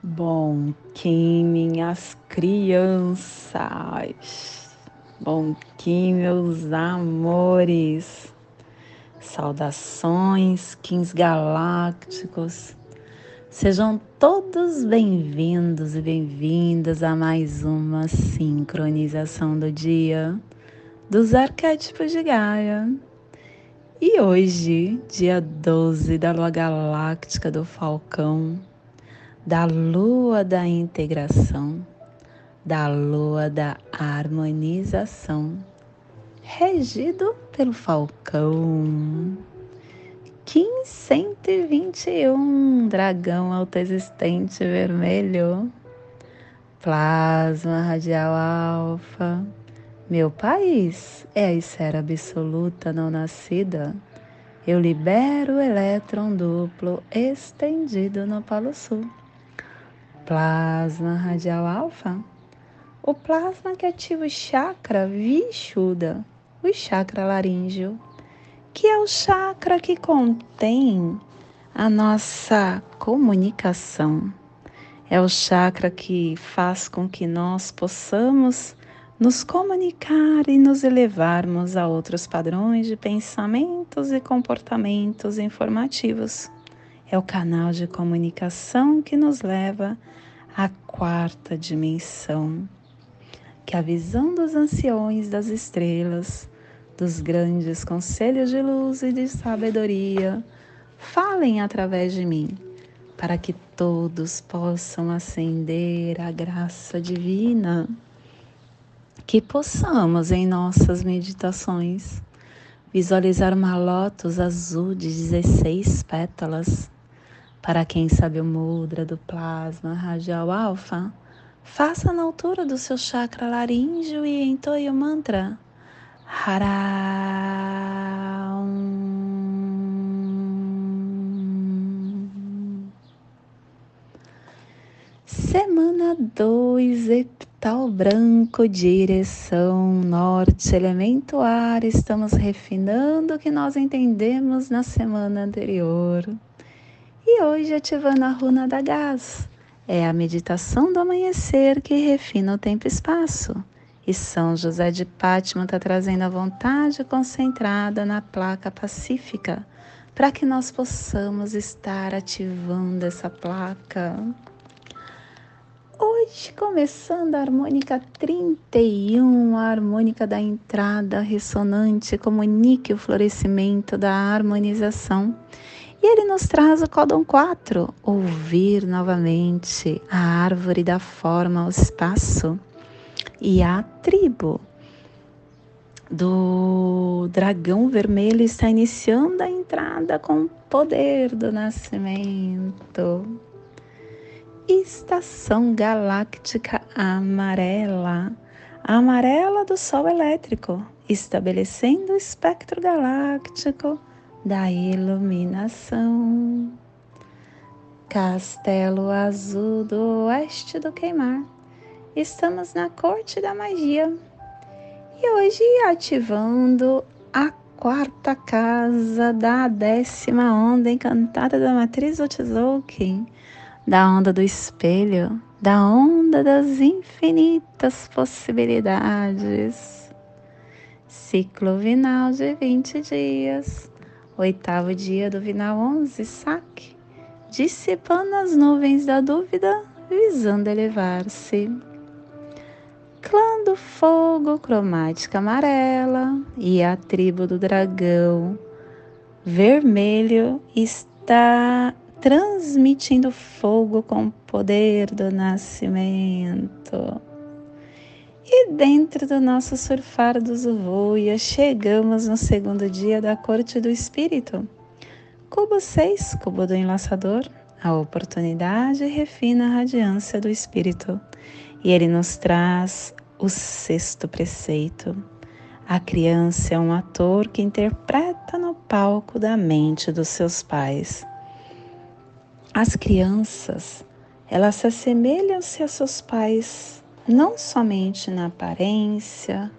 Bom Kim, minhas crianças. Bom Kim, meus amores. Saudações, Kings Galácticos. Sejam todos bem-vindos e bem-vindas a mais uma sincronização do dia dos arquétipos de Gaia. E hoje, dia 12 da lua galáctica do Falcão, da lua da integração, da lua da harmonização, regido pelo Falcão. Kim 121, dragão autoexistente vermelho, plasma radial alfa. Meu país é a esfera absoluta não nascida. Eu libero o elétron duplo estendido no Polo Sul plasma radial alfa, o plasma que ativa o chakra Vishuddha, o chakra laríngeo, que é o chakra que contém a nossa comunicação. É o chakra que faz com que nós possamos nos comunicar e nos elevarmos a outros padrões de pensamentos e comportamentos informativos. É o canal de comunicação que nos leva à quarta dimensão. Que a visão dos anciões das estrelas, dos grandes conselhos de luz e de sabedoria, falem através de mim, para que todos possam ascender a graça divina. Que possamos em nossas meditações visualizar uma lótus azul de 16 pétalas para quem sabe o mudra do plasma radial alfa, faça na altura do seu chakra laríngeo e entoie o mantra Haram. Semana 2, epital branco, direção norte, elemento ar. Estamos refinando o que nós entendemos na semana anterior. E hoje ativando a runa da gás. É a meditação do amanhecer que refina o tempo e espaço. E São José de Pátima está trazendo a vontade concentrada na placa pacífica para que nós possamos estar ativando essa placa. Hoje, começando a harmônica 31, a harmônica da entrada ressonante, comunique o florescimento da harmonização. E ele nos traz o códon 4, ouvir novamente a árvore da forma ao espaço e a tribo. Do dragão vermelho está iniciando a entrada com o poder do nascimento. Estação galáctica amarela, amarela do Sol elétrico, estabelecendo o espectro galáctico da iluminação. Castelo Azul do Oeste do Queimar. Estamos na Corte da Magia e hoje ativando a quarta casa da décima onda encantada da Matriz Otzolk'in, da onda do espelho, da onda das infinitas possibilidades. Ciclo vinal de 20 dias oitavo dia do Vinal 11, saque, dissipando as nuvens da dúvida, visando elevar-se. Clã do fogo, cromática amarela e a tribo do dragão vermelho está transmitindo fogo com o poder do nascimento. E dentro do nosso surfar dos voia, chegamos no segundo dia da corte do espírito. Cubo 6, cubo do enlaçador, a oportunidade refina a radiância do espírito. E ele nos traz o sexto preceito. A criança é um ator que interpreta no palco da mente dos seus pais. As crianças, elas se assemelham-se a seus pais não somente na aparência,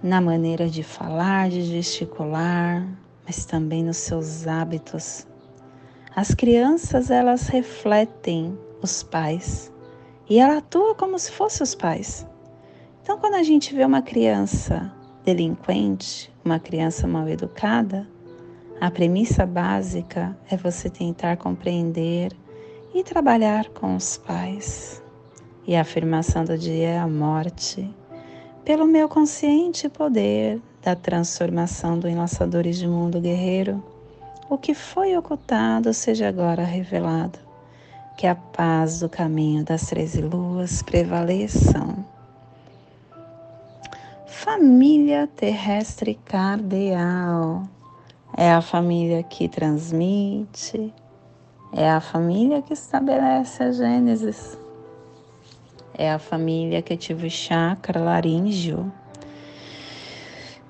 na maneira de falar, de gesticular, mas também nos seus hábitos. As crianças, elas refletem os pais. E ela atua como se fosse os pais. Então, quando a gente vê uma criança delinquente, uma criança mal educada, a premissa básica é você tentar compreender e trabalhar com os pais. E a afirmação do dia é a morte, pelo meu consciente poder da transformação do Enlaçadores de Mundo Guerreiro, o que foi ocultado seja agora revelado. Que a paz do caminho das treze luas prevaleçam. Família terrestre cardeal é a família que transmite, é a família que estabelece a Gênesis, é a família que ativa o chakra laríngeo.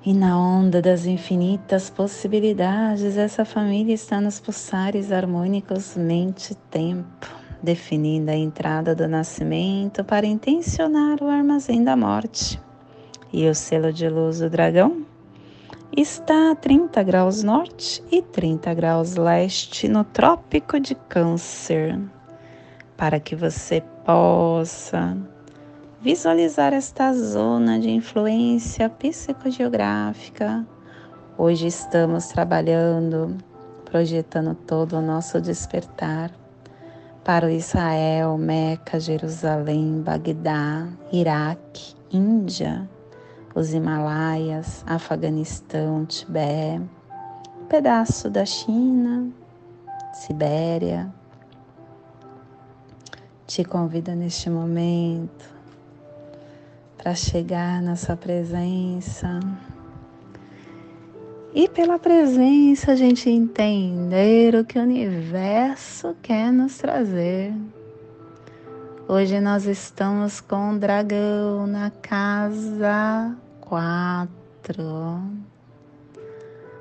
E na onda das infinitas possibilidades, essa família está nos pulsares harmônicos mente-tempo, definindo a entrada do nascimento para intencionar o armazém da morte e o selo de luz do dragão está a 30 graus norte e 30 graus leste no Trópico de Câncer, para que você possa visualizar esta zona de influência psicogeográfica. Hoje estamos trabalhando, projetando todo o nosso despertar para o Israel, Meca, Jerusalém, Bagdá, Iraque, Índia os Himalaias, Afeganistão, Tibete, um pedaço da China, Sibéria. Te convido neste momento para chegar na sua presença. E pela presença a gente entender o que o universo quer nos trazer. Hoje nós estamos com o dragão na casa 4.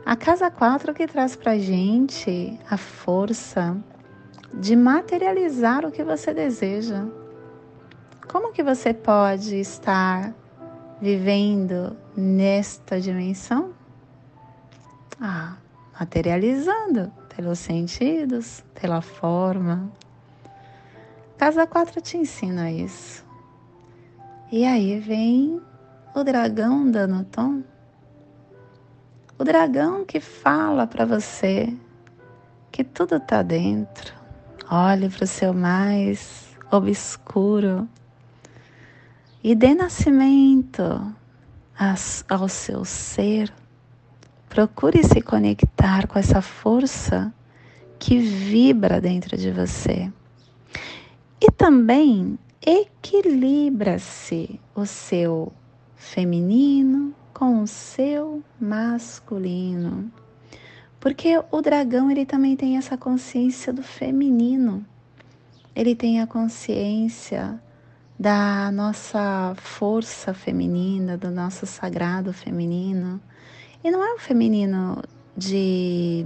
A casa 4 que traz pra gente a força de materializar o que você deseja. Como que você pode estar vivendo nesta dimensão? Ah, materializando pelos sentidos, pela forma, Casa 4 te ensina isso. E aí vem o dragão dando tom. O dragão que fala para você que tudo está dentro. Olhe para o seu mais obscuro e dê nascimento ao seu ser. Procure se conectar com essa força que vibra dentro de você. E também equilibra-se o seu feminino com o seu masculino. Porque o dragão ele também tem essa consciência do feminino. Ele tem a consciência da nossa força feminina, do nosso sagrado feminino. E não é um feminino de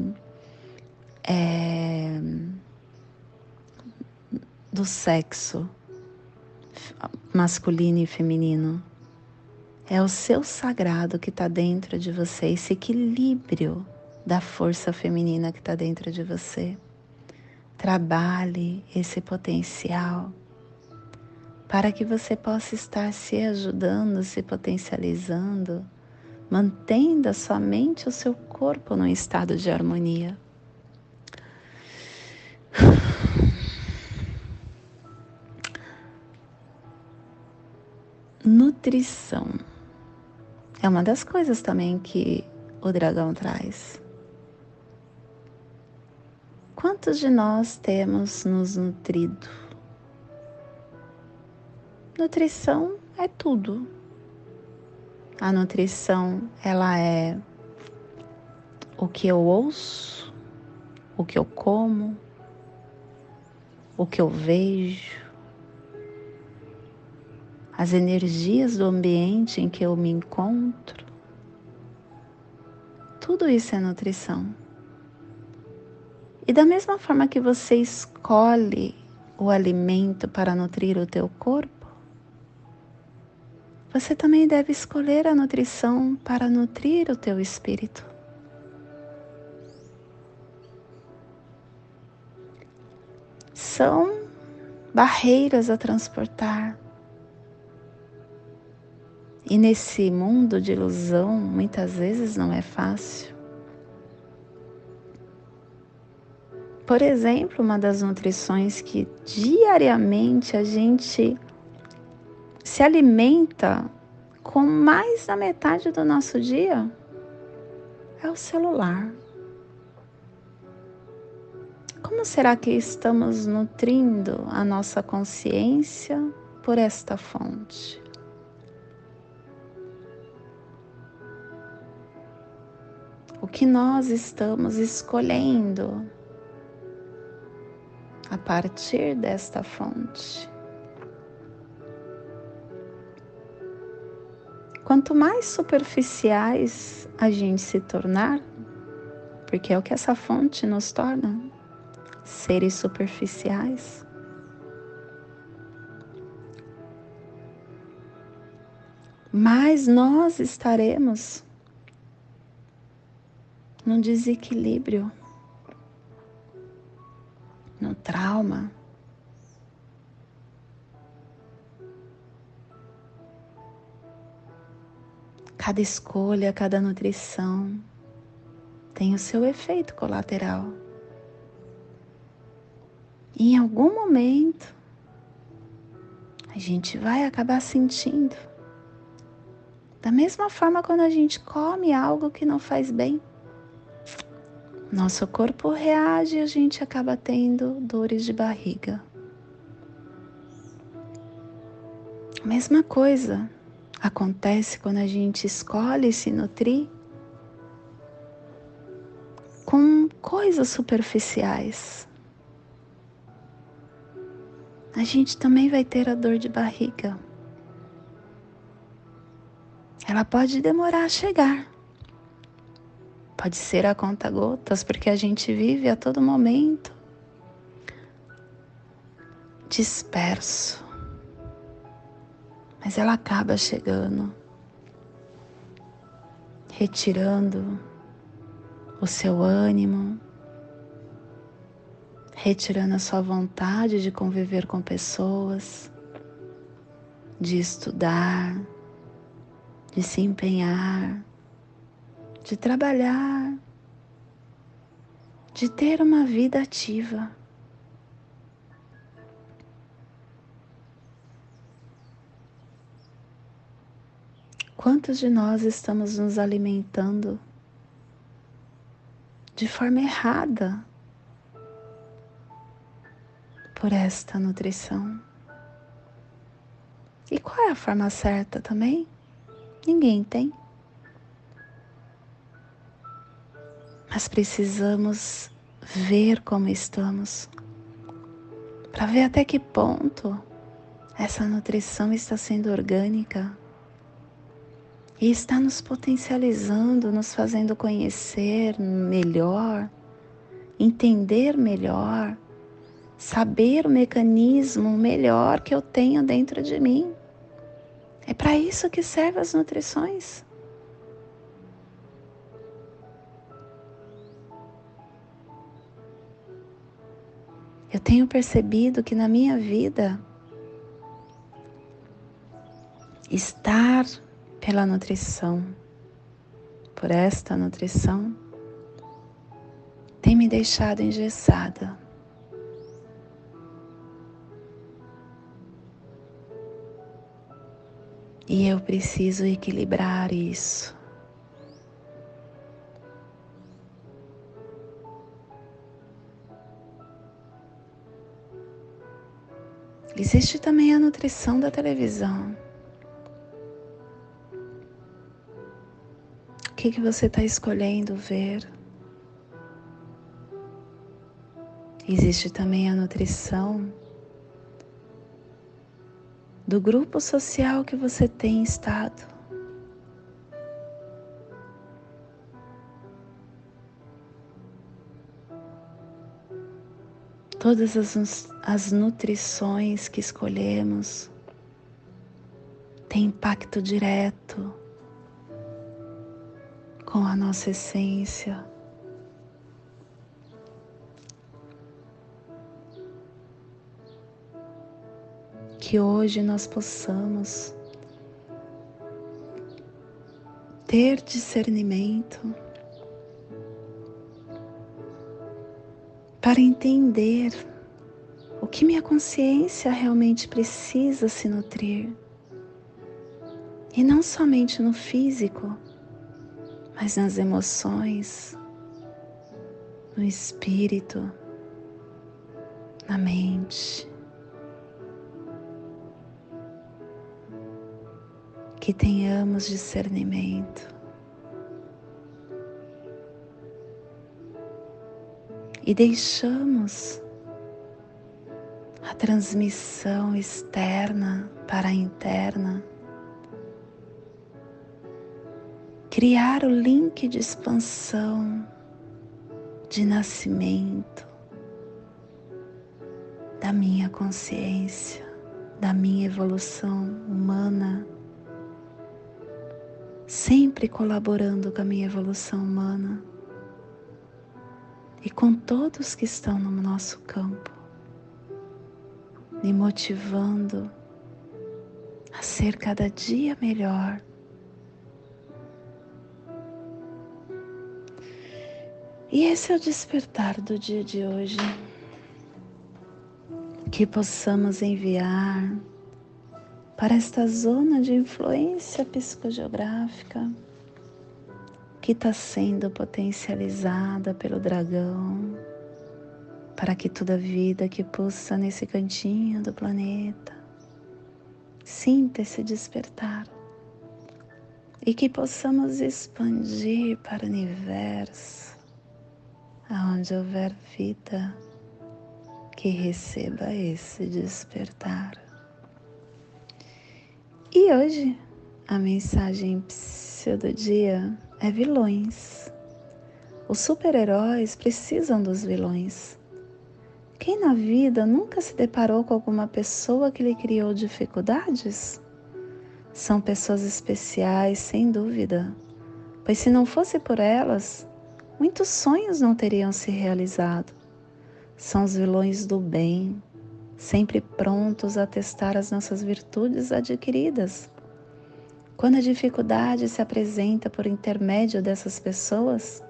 é, do sexo masculino e feminino. É o seu sagrado que está dentro de você, esse equilíbrio da força feminina que está dentro de você. Trabalhe esse potencial para que você possa estar se ajudando, se potencializando, mantendo a sua mente e o seu corpo num estado de harmonia. nutrição. É uma das coisas também que o dragão traz. Quantos de nós temos nos nutrido? Nutrição é tudo. A nutrição, ela é o que eu ouço, o que eu como, o que eu vejo, as energias do ambiente em que eu me encontro. Tudo isso é nutrição. E da mesma forma que você escolhe o alimento para nutrir o teu corpo, você também deve escolher a nutrição para nutrir o teu espírito. São barreiras a transportar. E nesse mundo de ilusão, muitas vezes não é fácil. Por exemplo, uma das nutrições que diariamente a gente se alimenta com mais da metade do nosso dia é o celular. Como será que estamos nutrindo a nossa consciência por esta fonte? O que nós estamos escolhendo a partir desta fonte? Quanto mais superficiais a gente se tornar, porque é o que essa fonte nos torna, seres superficiais. Mais nós estaremos no desequilíbrio, no trauma. Cada escolha, cada nutrição tem o seu efeito colateral. E em algum momento a gente vai acabar sentindo. Da mesma forma quando a gente come algo que não faz bem. Nosso corpo reage e a gente acaba tendo dores de barriga. Mesma coisa acontece quando a gente escolhe se nutrir com coisas superficiais. A gente também vai ter a dor de barriga. Ela pode demorar a chegar. Pode ser a conta gotas, porque a gente vive a todo momento disperso. Mas ela acaba chegando, retirando o seu ânimo, retirando a sua vontade de conviver com pessoas, de estudar, de se empenhar, de trabalhar, de ter uma vida ativa. Quantos de nós estamos nos alimentando de forma errada por esta nutrição? E qual é a forma certa também? Ninguém tem. Mas precisamos ver como estamos, para ver até que ponto essa nutrição está sendo orgânica e está nos potencializando, nos fazendo conhecer melhor, entender melhor, saber o mecanismo melhor que eu tenho dentro de mim. É para isso que servem as nutrições. Eu tenho percebido que na minha vida estar pela nutrição, por esta nutrição, tem me deixado engessada. E eu preciso equilibrar isso. Existe também a nutrição da televisão. que, que você está escolhendo ver? Existe também a nutrição do grupo social que você tem estado. Todas as, as nutrições que escolhemos têm impacto direto com a nossa essência. que hoje nós possamos ter discernimento para entender o que minha consciência realmente precisa se nutrir. E não somente no físico, mas nas emoções, no espírito, na mente. Que tenhamos discernimento. E deixamos a transmissão externa para a interna. Criar o link de expansão, de nascimento da minha consciência, da minha evolução humana, sempre colaborando com a minha evolução humana e com todos que estão no nosso campo, me motivando a ser cada dia melhor E esse é o despertar do dia de hoje. Que possamos enviar para esta zona de influência psicogeográfica que está sendo potencializada pelo dragão, para que toda vida que pulsa nesse cantinho do planeta sinta esse despertar e que possamos expandir para o universo aonde houver vida, que receba esse despertar. E hoje a mensagem do dia é vilões. Os super-heróis precisam dos vilões. Quem na vida nunca se deparou com alguma pessoa que lhe criou dificuldades? São pessoas especiais, sem dúvida, pois se não fosse por elas, muitos sonhos não teriam se realizado. São os vilões do bem, sempre prontos a testar as nossas virtudes adquiridas. Quando a dificuldade se apresenta por intermédio dessas pessoas,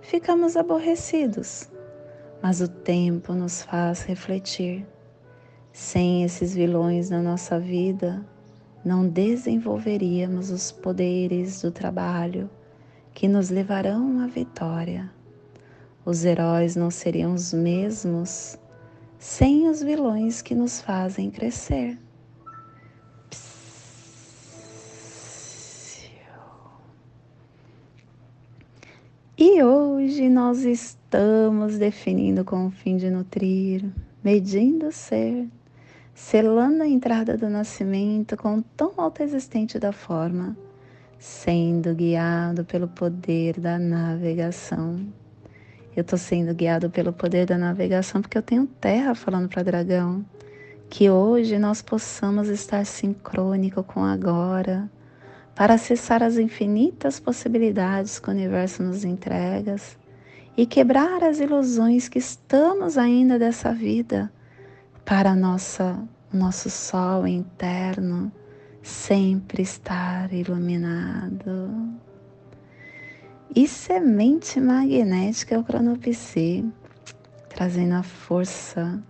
ficamos aborrecidos, mas o tempo nos faz refletir. Sem esses vilões na nossa vida, não desenvolveríamos os poderes do trabalho, que nos levarão à vitória. Os heróis não seriam os mesmos sem os vilões que nos fazem crescer. E hoje nós estamos definindo com o fim de nutrir, medindo o ser, selando a entrada do nascimento com o tão alto existente da forma sendo guiado pelo poder da navegação. Eu estou sendo guiado pelo poder da navegação porque eu tenho terra falando para dragão. Que hoje nós possamos estar sincrônico com agora, para acessar as infinitas possibilidades que o universo nos entrega e quebrar as ilusões que estamos ainda dessa vida para nossa nosso sol interno sempre estar iluminado. E semente magnética é o cronopsi, trazendo a força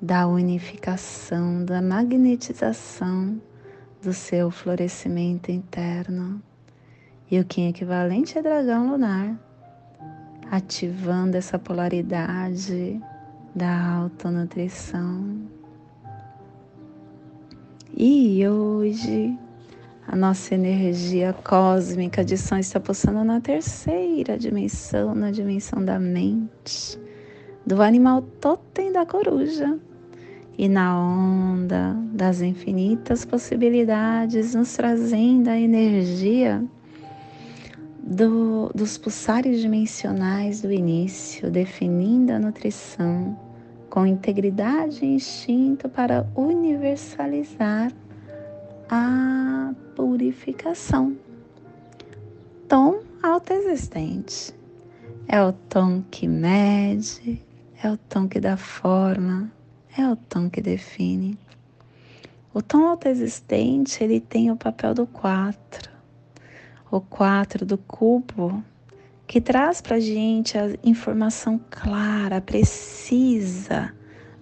da unificação, da magnetização do seu florescimento interno. E o Kim equivalente é dragão lunar, ativando essa polaridade da autonutrição e hoje a nossa energia cósmica de som está pulsando na terceira dimensão, na dimensão da mente, do animal totem da coruja. E na onda das infinitas possibilidades, nos trazendo a energia do, dos pulsares dimensionais do início, definindo a nutrição com integridade e instinto para universalizar a purificação. Tom autoexistente é o tom que mede, é o tom que dá forma, é o tom que define. O tom autoexistente, ele tem o papel do 4. O 4 do cubo, que traz para a gente a informação clara, precisa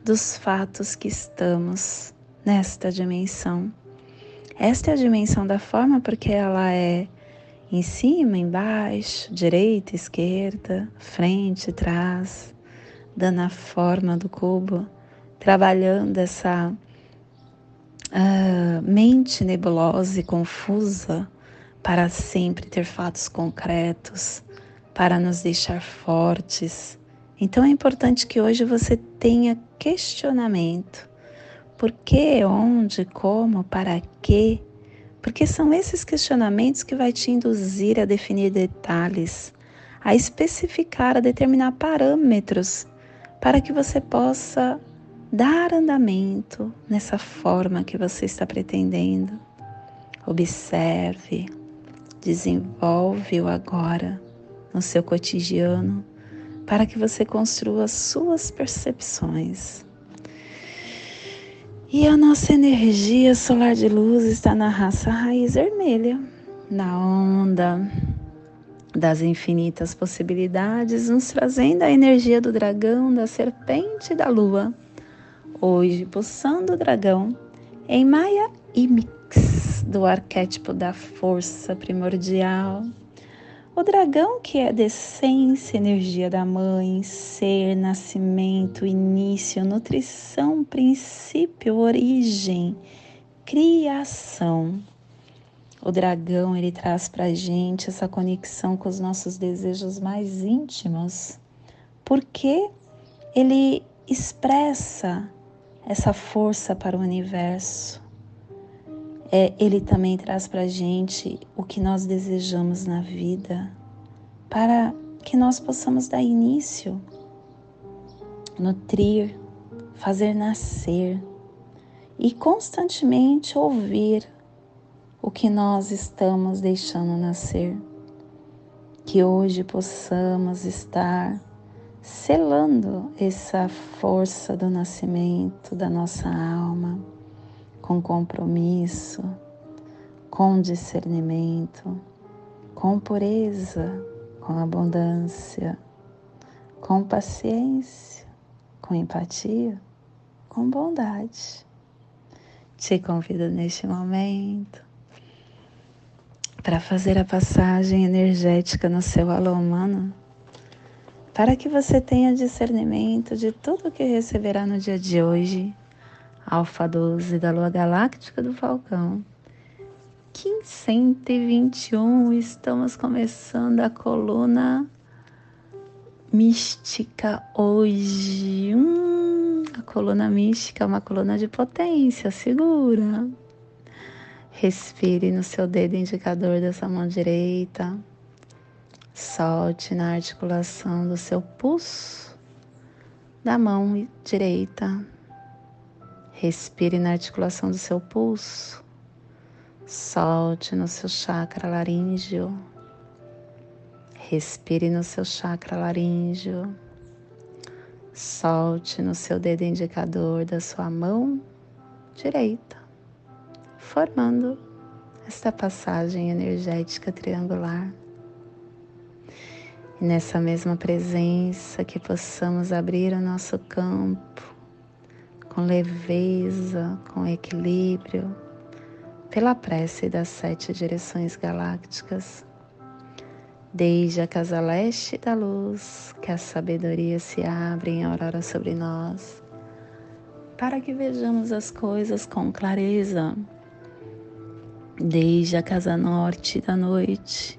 dos fatos que estamos nesta dimensão. Esta é a dimensão da forma porque ela é em cima, embaixo, direita, esquerda, frente, trás, dando a forma do cubo, trabalhando essa uh, mente nebulosa e confusa para sempre ter fatos concretos, para nos deixar fortes. Então é importante que hoje você tenha questionamento. Por que, onde, como, para quê? Porque são esses questionamentos que vai te induzir a definir detalhes, a especificar, a determinar parâmetros para que você possa dar andamento nessa forma que você está pretendendo. Observe, desenvolve o agora no seu cotidiano para que você construa suas percepções. E a nossa energia solar de luz está na raça raiz vermelha, na onda das infinitas possibilidades, nos trazendo a energia do dragão, da serpente e da lua. Hoje, pulsando o dragão em Maya Imix, do arquétipo da força primordial. O dragão, que é a essência, energia da mãe, ser, nascimento, início, nutrição, princípio, origem, criação. O dragão, ele traz para gente essa conexão com os nossos desejos mais íntimos, porque ele expressa essa força para o universo. É, ele também traz para a gente o que nós desejamos na vida, para que nós possamos dar início, nutrir, fazer nascer e constantemente ouvir o que nós estamos deixando nascer. Que hoje possamos estar selando essa força do nascimento da nossa alma com compromisso, com discernimento, com pureza, com abundância, com paciência, com empatia, com bondade. Te convido neste momento para fazer a passagem energética no seu alô humano, para que você tenha discernimento de tudo que receberá no dia de hoje, Alfa 12 da Lua Galáctica do Falcão. 1521, estamos começando a coluna mística hoje. Hum, a coluna mística é uma coluna de potência, segura. Respire no seu dedo indicador dessa mão direita. Solte na articulação do seu pulso da mão direita. Respire na articulação do seu pulso. Solte no seu chakra laríngeo. Respire no seu chakra laríngeo. Solte no seu dedo indicador da sua mão direita formando esta passagem energética triangular. E nessa mesma presença que possamos abrir o nosso campo com leveza, com equilíbrio, pela prece das sete direções galácticas, desde a casa leste da luz, que a sabedoria se abre em aurora sobre nós, para que vejamos as coisas com clareza. Desde a casa norte da noite,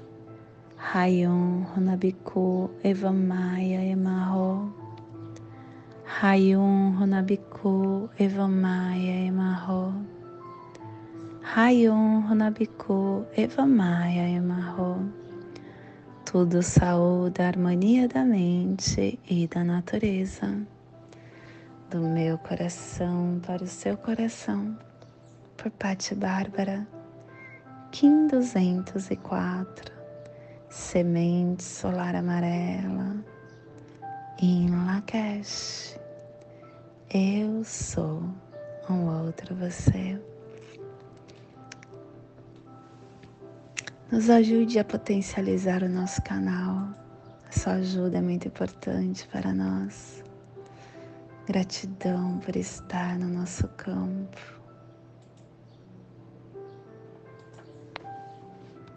Rayon Runabiku Evamaya Emarro Hayum Runabiku Evamaya Emarro Hayum Runabiku Evamaya Emarro Tudo saúde, harmonia da mente e da natureza. Do meu coração para o seu coração. Por Pati Bárbara Kim 204 Semente solar amarela em Lakesh eu sou um outro você. Nos ajude a potencializar o nosso canal. A sua ajuda é muito importante para nós. Gratidão por estar no nosso campo.